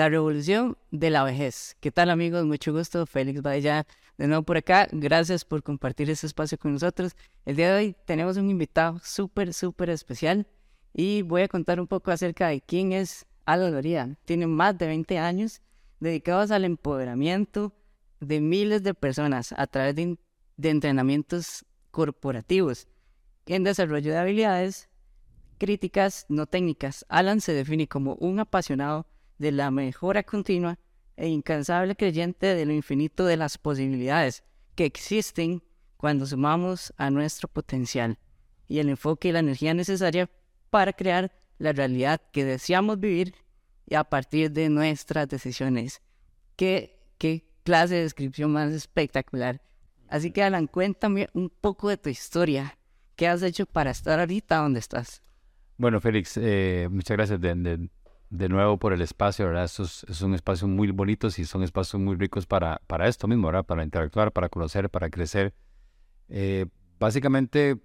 la revolución de la vejez. ¿Qué tal amigos? Mucho gusto, Félix Badella de nuevo por acá. Gracias por compartir este espacio con nosotros. El día de hoy tenemos un invitado súper, súper especial y voy a contar un poco acerca de quién es Aldo Loría. Tiene más de 20 años dedicados al empoderamiento de miles de personas a través de entrenamientos corporativos en desarrollo de habilidades críticas no técnicas. Alan se define como un apasionado de la mejora continua e incansable creyente de lo infinito de las posibilidades que existen cuando sumamos a nuestro potencial y el enfoque y la energía necesaria para crear la realidad que deseamos vivir y a partir de nuestras decisiones. Qué, qué clase de descripción más espectacular. Así que Alan, cuéntame un poco de tu historia. ¿Qué has hecho para estar ahorita donde estás? Bueno, Félix, eh, muchas gracias de, nuevo por el espacio, ¿verdad? Estos son espacios muy bonitos y son espacios muy ricos para, para esto mismo, ¿verdad? Para interactuar, para conocer, para crecer. Eh, básicamente,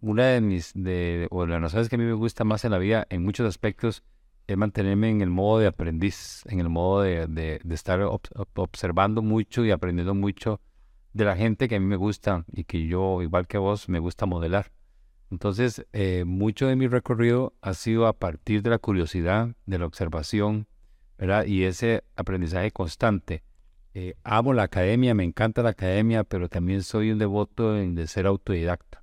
una de mis, de, o las razones que a mí me gusta más en la vida, en muchos aspectos, es mantenerme en el modo de aprendiz, en el modo de, de, de estar observando mucho y aprendiendo mucho de la gente que a mí me gusta y que yo, igual que vos, me gusta modelar. Entonces, eh, mucho de mi recorrido ha sido a partir de la curiosidad, de la observación, ¿verdad? Y ese aprendizaje constante. Eh, amo la academia, me encanta la academia, pero también soy un devoto de ser autodidacta,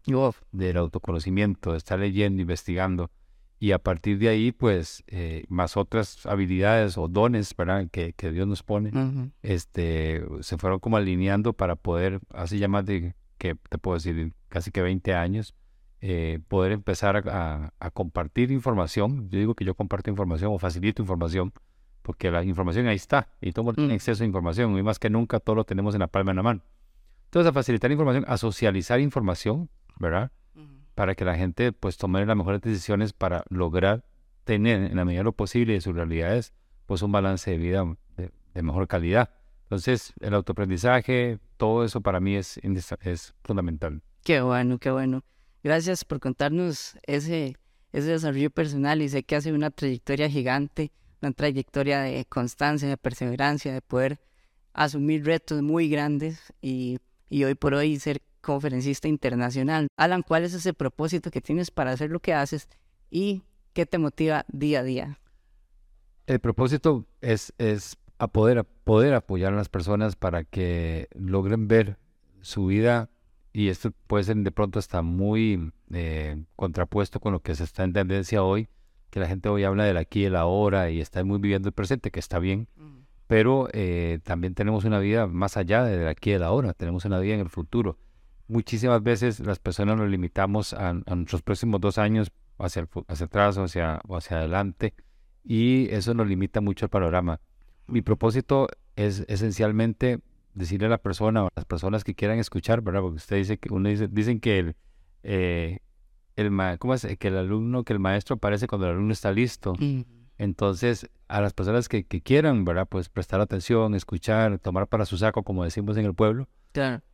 del autoconocimiento, de estar leyendo, investigando. Y a partir de ahí, pues, eh, más otras habilidades o dones, ¿verdad? Que, que Dios nos pone, este, se fueron como alineando para poder, hace ya más de, que te puedo decir, casi que 20 años, eh, poder empezar a, compartir información. Yo digo que yo comparto información o facilito información, porque la información ahí está y todo tiene mm. acceso a información y más que nunca todo lo tenemos en la palma de la mano. Entonces, a facilitar información, a socializar información, ¿verdad? Para que la gente pues tome las mejores decisiones para lograr tener en la medida de lo posible de sus realidades pues un balance de vida de, de mejor calidad. Entonces, el autoaprendizaje, todo eso para mí es, es fundamental. Qué bueno, qué bueno. Gracias por contarnos ese, ese desarrollo personal y sé que hace una trayectoria gigante, una trayectoria de constancia, de perseverancia, de poder asumir retos muy grandes y, y hoy por hoy ser conferencista internacional. Alan, ¿cuál es ese propósito que tienes para hacer lo que haces y qué te motiva día a día? El propósito es, es a poder, poder apoyar a las personas para que logren ver su vida y esto puede ser de pronto hasta muy eh, contrapuesto con lo que se está en tendencia hoy, que la gente hoy habla del aquí y el ahora y está muy viviendo el presente, que está bien, pero eh, también tenemos una vida más allá del aquí y el ahora, tenemos una vida en el futuro. Muchísimas veces las personas nos limitamos a, nuestros próximos dos años hacia, hacia atrás o hacia, o hacia adelante y eso nos limita mucho el panorama. Mi propósito es esencialmente decirle a la persona o a las personas que quieran escuchar, ¿verdad? Porque usted dice que uno dice, dicen que el, eh, el ¿cómo es? que el alumno, que el maestro aparece cuando el alumno está listo. Entonces, a las personas que, que, quieran, ¿verdad? Pues prestar atención, escuchar, tomar para su saco, como decimos en el pueblo,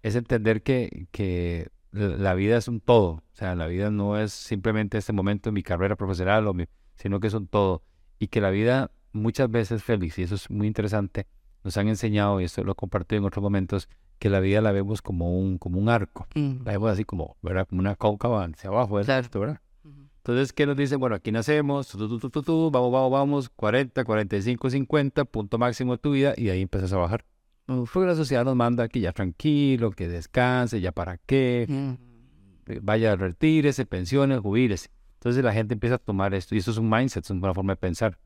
es entender que, que la vida es un todo. O sea, la vida no es simplemente este momento en mi carrera profesional, o sino que es un todo. Y que la vida muchas veces, feliz, y eso es muy interesante, nos han enseñado, y esto lo he compartido en otros momentos, que la vida la vemos como un, como un arco. La vemos así como, ¿verdad? Como una cóncava hacia abajo, ¿verdad? Entonces, ¿qué nos dicen? Bueno, aquí nacemos, vamos, vamos, vamos, 40, 45, 50, punto máximo de tu vida, y ahí empiezas a bajar. Porque la sociedad nos manda que ya tranquilo, que descanse, ya para qué, vaya, retírese, pensiones, jubílese. Entonces la gente empieza a tomar esto, y eso es un mindset, es una forma de pensar.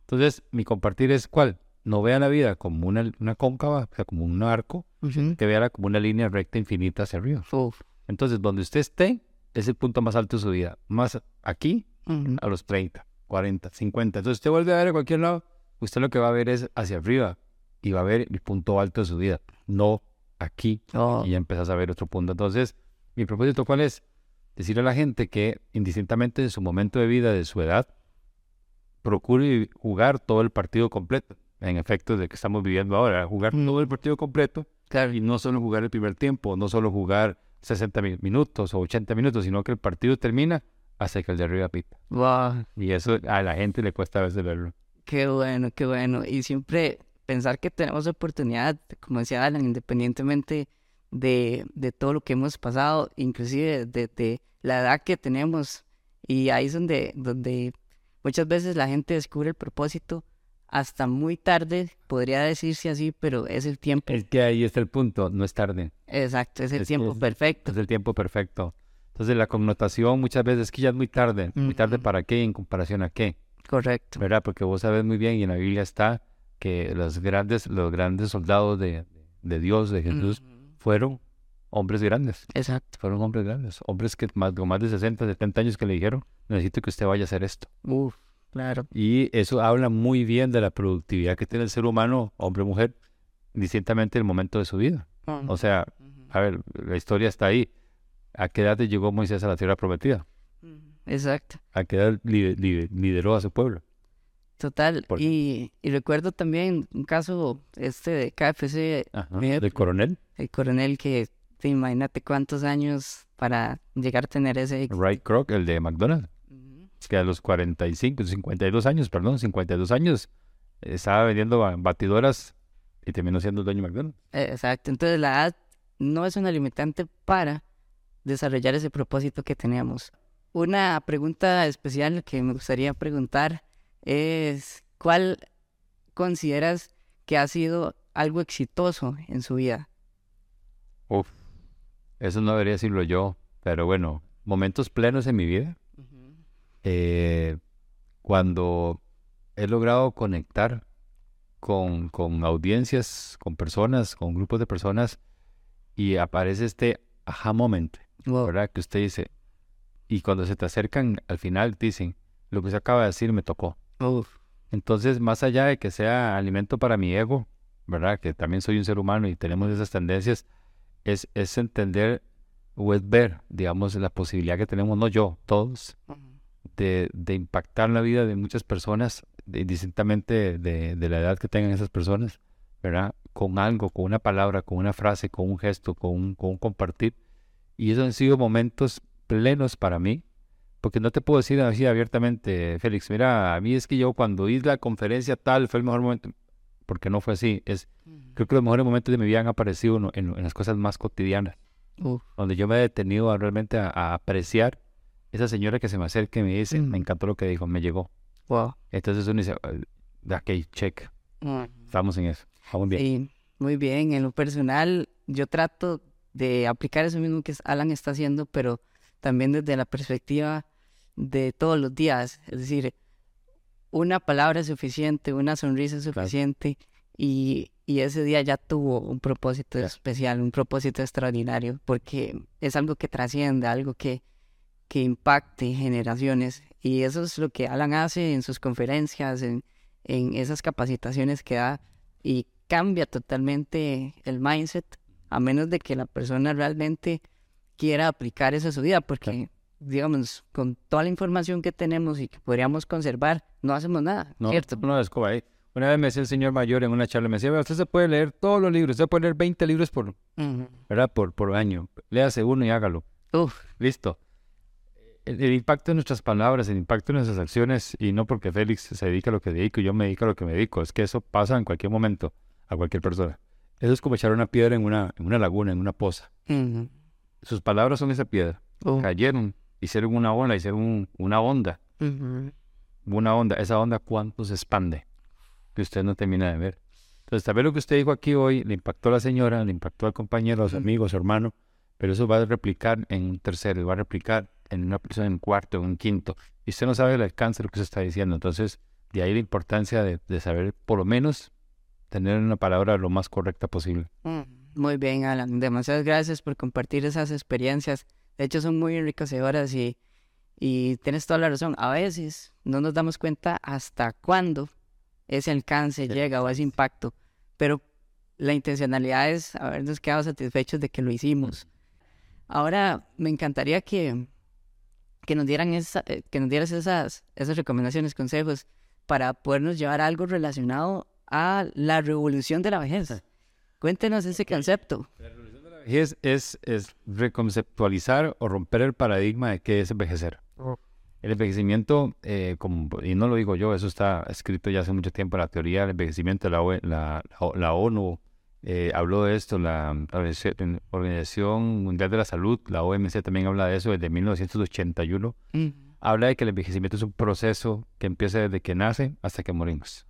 Entonces, mi compartir es cuál? No vea la vida como una, una cóncava, o sea, como un arco, que vea como una línea recta infinita hacia arriba. Entonces, donde usted esté, es el punto más alto de su vida. Más aquí, a los 30, 40, 50. Entonces, usted vuelve a ver a cualquier lado, usted lo que va a ver es hacia arriba y va a ver el punto alto de su vida, no aquí. Oh. Y ya empezás a ver otro punto. Entonces, mi propósito, ¿cuál es? Decirle a la gente que, indistintamente de su momento de vida, de su edad, procure jugar todo el partido completo en efecto de que estamos viviendo ahora, jugar todo el partido completo claro. y no solo jugar el primer tiempo, no solo jugar 60 minutos o 80 minutos, sino que el partido termina hasta que el de arriba pita. Y eso a la gente le cuesta a veces verlo. Qué bueno, qué bueno. Y siempre pensar que tenemos oportunidad, como decía Alan, independientemente de, de todo lo que hemos pasado, inclusive de, de, la edad que tenemos. Y ahí es donde, donde muchas veces la gente descubre el propósito hasta muy tarde, podría decirse así, pero es el tiempo. Es que ahí está el punto, no es tarde. Exacto, es el tiempo perfecto. Es el tiempo perfecto. Entonces la connotación muchas veces es que ya es muy tarde. ¿Muy tarde para qué? ¿En comparación a qué? Correcto. ¿Verdad? Porque vos sabes muy bien y en la Biblia está que los grandes, los grandes soldados de, de Dios, de Jesús, fueron hombres grandes. Exacto. Fueron hombres grandes. Hombres que más, con más de 60, 70 años que le dijeron, necesito que usted vaya a hacer esto. Uf. Claro. Y eso habla muy bien de la productividad que tiene el ser humano, hombre o mujer, distintamente en el momento de su vida. O sea, a ver, la historia está ahí. ¿A qué edad llegó Moisés a la tierra prometida? Exacto. ¿A qué edad lideró a su pueblo? Total. Y, y, recuerdo también un caso este de KFC. ¿Del coronel? El coronel que, te imagínate cuántos años para llegar a tener ese... Ray Kroc, el de McDonald's que a los 45, 52 años, perdón, 52 años, estaba vendiendo batidoras y terminó siendo el dueño de McDonald's. Exacto, entonces la edad no es una limitante para desarrollar ese propósito que teníamos. Una pregunta especial que me gustaría preguntar es, ¿cuál consideras que ha sido algo exitoso en su vida? Uf, eso no debería decirlo yo, pero bueno, momentos plenos en mi vida eh, cuando he logrado conectar con, con, audiencias, con personas, con grupos de personas, y aparece este aha moment, ¿verdad? Que usted dice, y cuando se te acercan al final dicen, lo que se acaba de decir me tocó. Entonces, más allá de que sea alimento para mi ego, ¿verdad? Que también soy un ser humano y tenemos esas tendencias, es, es entender o es ver, digamos, la posibilidad que tenemos, no yo, todos, de, impactar la vida de muchas personas, indistintamente de, de, la edad que tengan esas personas, ¿verdad? Con algo, con una palabra, con una frase, con un gesto, con un, con un compartir. Y esos han sido momentos plenos para mí, porque no te puedo decir así abiertamente, Félix, mira, a mí es que yo cuando hice la conferencia tal fue el mejor momento, porque no fue así. Es, Creo que los mejores momentos de mi vida han aparecido en, en las cosas más cotidianas, donde yo me he detenido realmente a apreciar esa señora que se me acerca y me dice, me encantó lo que dijo, me llegó. Wow. Entonces uno dice, ok, check. Estamos en eso. Vamos bien. Sí, muy bien. En lo personal, yo trato de aplicar eso mismo que Alan está haciendo, pero también desde la perspectiva de todos los días. Es decir, una palabra es suficiente, una sonrisa es suficiente y, y, ese día ya tuvo un propósito especial, un propósito extraordinario, porque es algo que trasciende, algo que, que impacte generaciones. Y eso es lo que Alan hace en sus conferencias, en, en esas capacitaciones que da y cambia totalmente el mindset, a menos de que la persona realmente quiera aplicar eso a su vida, porque, digamos, con toda la información que tenemos y que podríamos conservar, no hacemos nada, no, ¿cierto? No, es como ahí. Una vez me decía el señor mayor en una charla, me decía, usted se puede leer todos los libros, usted puede leer 20 libros por, ¿verdad? Por, por año. Léase uno y hágalo. Uf. Listo el, impacto de nuestras palabras, el impacto de nuestras acciones, y no porque Félix se dedica a lo que dedico y yo me dedico a lo que me dedico, es que eso pasa en cualquier momento a cualquier persona. Eso es como echar una piedra en una, en una laguna, en una poza. Sus palabras son esa piedra. Oh. Cayeron, hicieron una ola, hicieron una onda. Una onda. Esa onda, ¿cuánto se expande? Que usted no termina de ver. Entonces, tal vez lo que usted dijo aquí hoy le impactó a la señora, le impactó al compañero, a los amigos, a su hermano, pero eso va a replicar en un tercero, va a replicar en una persona en cuarto, en un quinto, y usted no sabe el alcance de lo que se está diciendo. Entonces, de ahí la importancia de, saber, por lo menos, tener una palabra lo más correcta posible. Mm, muy bien, Alan. Demasiadas gracias por compartir esas experiencias. De hecho, son muy enriquecedoras y, y tienes toda la razón. A veces no nos damos cuenta hasta cuándo ese alcance llega o ese impacto, pero la intencionalidad es habernos quedado satisfechos de que lo hicimos. Ahora, me encantaría que que nos dieran esa, eh, que nos dieras esas, esas recomendaciones, consejos para podernos llevar algo relacionado a la revolución de la vejez. Cuéntenos ese concepto. La revolución de la vejez es, es reconceptualizar o romper el paradigma de qué es envejecer. Oh. El envejecimiento, eh, como, y no lo digo yo, eso está escrito ya hace mucho tiempo en la teoría del envejecimiento, la, O- la, la ONU eh, habló de esto, la Organización- Organización Mundial de la Salud, la OMC también habla de eso desde 1981. Ujú. Habla de que el envejecimiento es un proceso que empieza desde que nace hasta que morimos.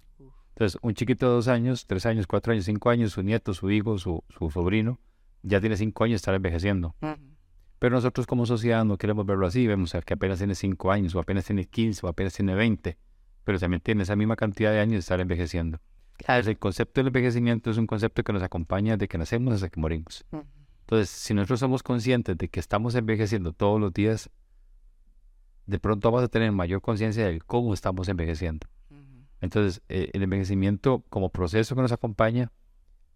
Entonces, un chiquito de dos años, tres años, cuatro años, cinco años, su nieto, su hijo, su, su sobrino, ya tiene cinco años de estar envejeciendo. Pero nosotros como sociedad no queremos verlo así, vemos que apenas tiene 5 años, o apenas tiene 15, o apenas tiene 20, pero también tiene esa misma cantidad de años de estar envejeciendo. Claro. El concepto del envejecimiento es un concepto que nos acompaña desde que nacemos hasta que morimos. Entonces, si nosotros somos conscientes de que estamos envejeciendo todos los días, de pronto vamos a tener mayor conciencia de cómo estamos envejeciendo. Entonces, eh, el envejecimiento como proceso que nos acompaña,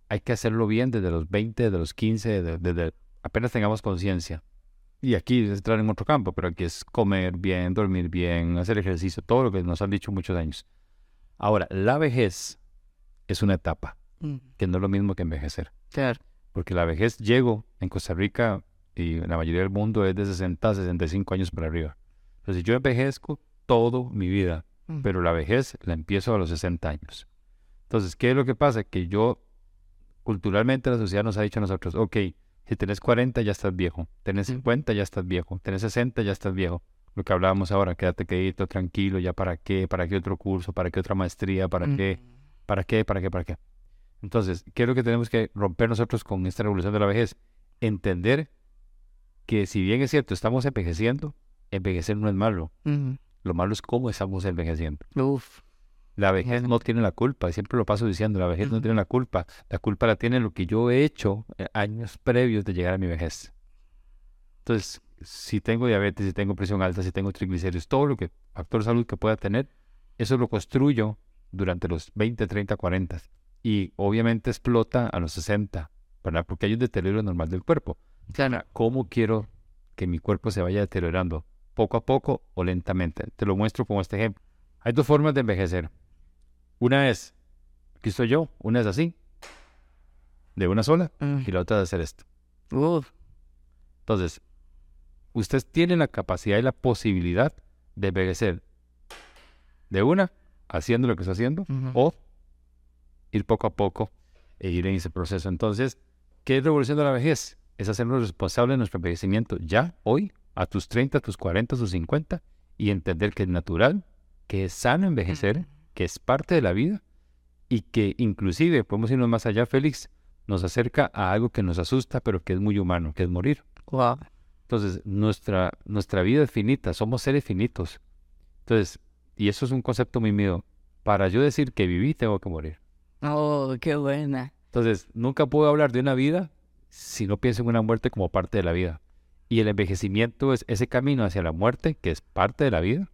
hay que hacerlo bien desde los 20, desde los 15, de- desde apenas tengamos conciencia. Y aquí es entrar en otro campo, pero aquí es comer bien, dormir bien, hacer ejercicio, todo lo que nos han dicho muchos años. Ahora, la vejez es una etapa, Ujú. que no es lo mismo que envejecer. Claro. Porque la vejez llego en Costa Rica y en la mayoría del mundo es de 60 a 65 años para arriba. Entonces yo envejezco toda mi vida, Ujú. pero la vejez la empiezo a los 60 años. Entonces, ¿qué es lo que pasa? Que yo, culturalmente la sociedad nos ha dicho a nosotros, ok, si tenés 40 ya estás viejo, tenés Mm. 50 ya estás viejo, tenés 60 ya estás viejo. Lo que hablábamos ahora, quédate quedito, tranquilo, ya para qué, para qué otro curso, para qué otra maestría, para qué. Para qué, para qué, para qué. Entonces, ¿qué es lo que tenemos que romper nosotros con esta revolución de la vejez? Entender que si bien es cierto, estamos envejeciendo, envejecer no es malo. Lo malo es cómo estamos envejeciendo. Uf. La vejez no tiene la culpa, siempre lo paso diciendo, la vejez no tiene la culpa. La culpa la tiene lo que yo he hecho eh, años previos de llegar a mi vejez. Entonces, si tengo diabetes, si tengo presión alta, si tengo triglicéridos, todo lo que, factor de salud que pueda tener, eso lo construyo durante los 20, 30, 40. Y obviamente explota a los 60, ¿verdad? Porque hay un deterioro normal del cuerpo. Claro. ¿cómo quiero que mi cuerpo se vaya deteriorando? ¿Poco a poco o lentamente? Te lo muestro como este ejemplo. Hay dos formas de envejecer. Una es, aquí estoy yo, una es así, de una sola, y la otra de hacer esto. Entonces, usted tiene la capacidad y la posibilidad de envejecer de una, haciendo lo que está haciendo, o ir poco a poco e ir en ese proceso. Entonces, ¿qué es revolución de la vejez? Es hacernos responsables de nuestro envejecimiento ya, hoy, a tus 30, a tus 40, a tus 50, y entender que es natural, que es sano envejecer, que es parte de la vida, y que inclusive, podemos irnos más allá, Félix, nos acerca a algo que nos asusta, pero que es muy humano, que es morir. Wow. Entonces, nuestra, nuestra vida es finita, somos seres finitos. Entonces, y eso es un concepto muy mío. Para yo decir que viví, tengo que morir. Oh, qué buena. Entonces, nunca puedo hablar de una vida si no pienso en una muerte como parte de la vida. Y el envejecimiento es ese camino hacia la muerte, que es parte de la vida.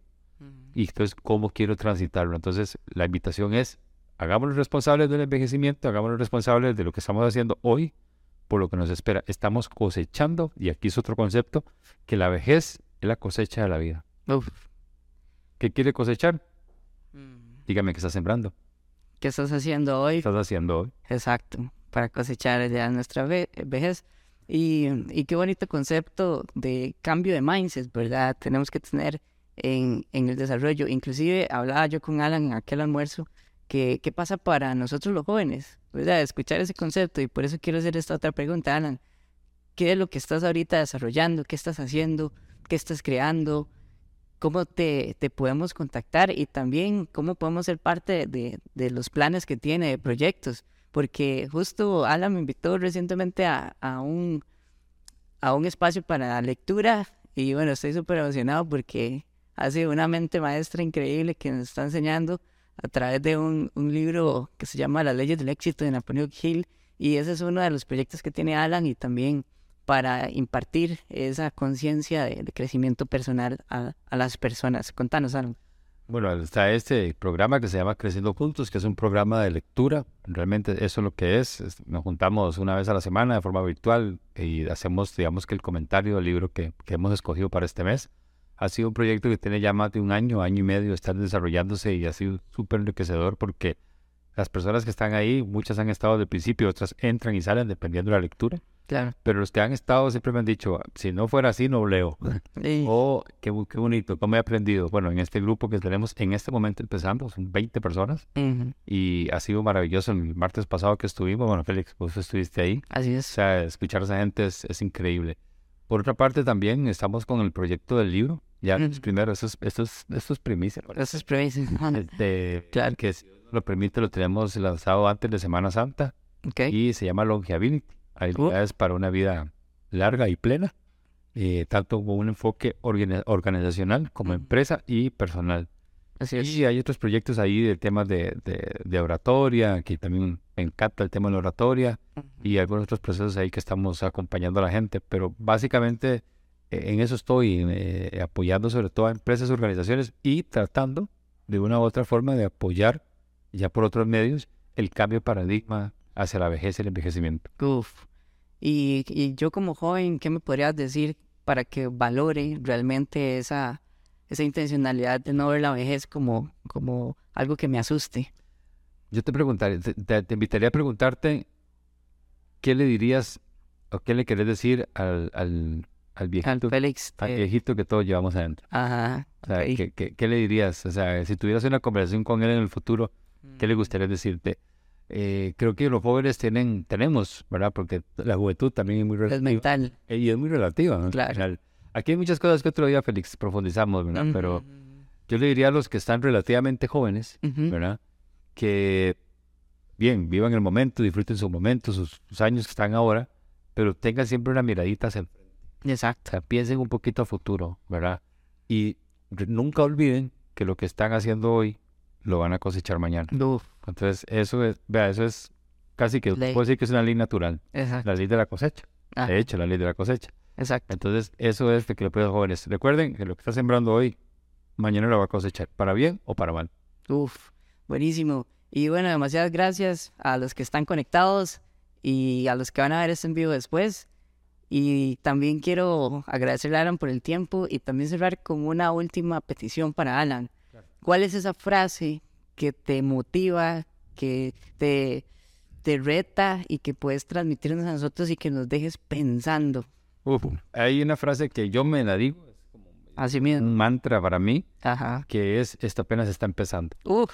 Y entonces, ¿cómo quiero transitarlo? Entonces, la invitación es, hagámonos responsables del envejecimiento, hagámonos responsables de lo que estamos haciendo hoy, por lo que nos espera. Estamos cosechando, y aquí es otro concepto, que la vejez es la cosecha de la vida. Uf. ¿Qué quiere cosechar? Mm. Dígame qué está sembrando. ¿Qué estás haciendo ¿Qué hoy? estás haciendo hoy? Exacto, para cosechar ya nuestra ve- vejez. Y, y qué bonito concepto de cambio de mindset, ¿verdad? Tenemos que tener en, en el desarrollo. Inclusive hablaba yo con Alan en aquel almuerzo, que qué pasa para nosotros los jóvenes, ¿verdad? Escuchar ese concepto y por eso quiero hacer esta otra pregunta, Alan. ¿Qué es lo que estás ahorita desarrollando? ¿Qué estás haciendo? ¿Qué estás creando? ¿Cómo te, te podemos contactar? Y también cómo podemos ser parte de, de los planes que tiene, de proyectos porque justo Alan me invitó recientemente a, a, un, a un espacio para lectura y bueno, estoy súper emocionado porque hace una mente maestra increíble que nos está enseñando a través de un, un libro que se llama Las leyes del éxito de Napoleon Hill y ese es uno de los proyectos que tiene Alan y también para impartir esa conciencia de, crecimiento personal a, las personas. Contanos, Alan. Bueno, está este programa que se llama Creciendo Juntos, que es un programa de lectura. Realmente eso es lo que es. Nos juntamos una vez a la semana de forma virtual y hacemos, digamos que el comentario del libro que, hemos escogido para este mes. Ha sido un proyecto que tiene ya más de un año, año y medio estar desarrollándose y ha sido súper enriquecedor porque las personas que están ahí, muchas han estado desde el principio, otras entran y salen dependiendo de la lectura. Claro. Pero los que han estado siempre me han dicho, si no fuera así, no leo. Sí. Oh, qué, qué bonito, cómo he aprendido. Bueno, en este grupo que tenemos, en este momento empezamos, son 20 personas Ujú. y ha sido maravilloso. El martes pasado que estuvimos, bueno, Félix, vos estuviste ahí. Así O es. sea, escuchar a esa gente es, es increíble. Por otra parte, también estamos con el proyecto del libro. Ya, Ujú. pues, primero, esto es, esto es, esto es primicia. Eso es previsión. Este, Claro. Que si lo permite, lo tenemos lanzado antes de Semana Santa Ok. y se llama Longevity. Habilidades para una vida larga y plena, eh, tanto con un enfoque organi- organizacional como empresa y personal. Así es. Y hay otros proyectos ahí de temas de, de, de oratoria, que también me encanta el tema de la oratoria, Ujú. y algunos otros procesos ahí que estamos acompañando a la gente, pero básicamente eh, en eso estoy, eh, apoyando sobre todo a empresas, organizaciones y tratando de una u otra forma de apoyar ya por otros medios el cambio de paradigma hacia la vejez y el envejecimiento. Uf. Y, y yo como joven, ¿qué me podrías decir para que valore realmente esa, esa intencionalidad de no ver la vejez como, como algo que me asuste? Yo te preguntaría, te, te- invitaría a preguntarte qué le dirías o qué le querés decir al, al, al Al viejito, Félix. al viejito que todos llevamos adentro. ajá. O sea. ¿qué, qué, qué le dirías? O sea, si tuvieras una conversación con él en el futuro, ¿qué le gustaría decirte? Eh, creo que los jóvenes tienen, tenemos, ¿verdad? Porque la juventud también es muy Es relativa. mental. eh, Y es muy relativa, ¿no? Claro. Aquí hay muchas cosas que otro día, Félix, profundizamos, ¿verdad? Pero yo le diría a los que están relativamente jóvenes. ¿verdad? Que, bien, vivan el momento, disfruten su momento, sus, sus años que están ahora, pero tengan siempre una miradita hacia el o Exacto. sea, piensen un poquito a futuro, ¿verdad? Y nunca olviden que lo que están haciendo hoy lo van a cosechar mañana. Uf. Entonces, eso es, vea, eso es casi que Ley. puedo decir que es una ley natural, Exacto. la ley de la cosecha. Ah, De hecho, la ley de la cosecha. exacto. Entonces, eso es lo que le pido a los jóvenes. Recuerden que lo que está sembrando hoy, mañana lo va a cosechar, para bien o para mal. Uf, buenísimo. Y bueno, demasiadas gracias a los que están conectados y a los que van a ver este en vivo después. Y también quiero agradecerle a Alan por el tiempo y también cerrar con una última petición para Alan. ¿Cuál es esa frase que te motiva, que te, te reta y que puedes transmitirnos a nosotros y que nos dejes pensando? Uf, hay una frase que yo me la digo, es como Así mismo. un mantra para mí, Ajá. que es, esto apenas está empezando. Uf,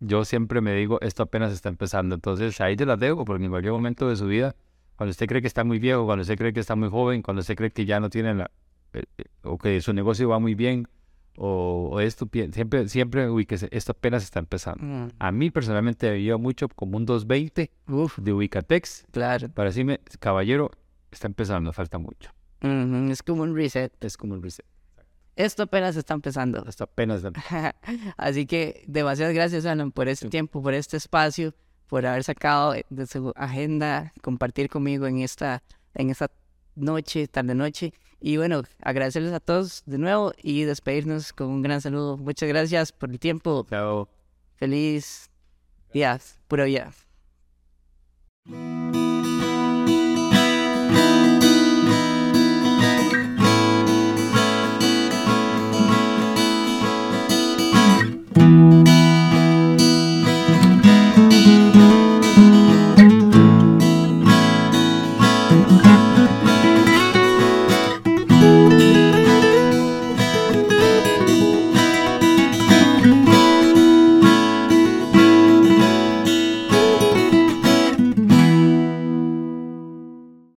Yo siempre me digo, esto apenas está empezando. Entonces ahí te las dejo, porque en cualquier momento de su vida, cuando usted cree que está muy viejo, cuando usted cree que está muy joven, cuando usted cree que ya no tiene la, eh, eh, o que su negocio va muy bien, o, o esto, siempre, siempre, ubíquese, esto apenas está empezando. mm, A mí personalmente me lleva mucho como un 220 uf, de Ubicatex claro. para decirme, caballero, está empezando, falta mucho. Ujú, Es como un reset. Es como un reset. Esto apenas está empezando. Esto apenas está Así que demasiadas gracias, Alan, por este tiempo, por este espacio, por haber sacado de su agenda, compartir conmigo en esta, en esta noche, tarde noche. Y bueno, agradecerles a todos de nuevo y despedirnos con un gran saludo. Muchas gracias por el tiempo. Chao. Feliz día, vida.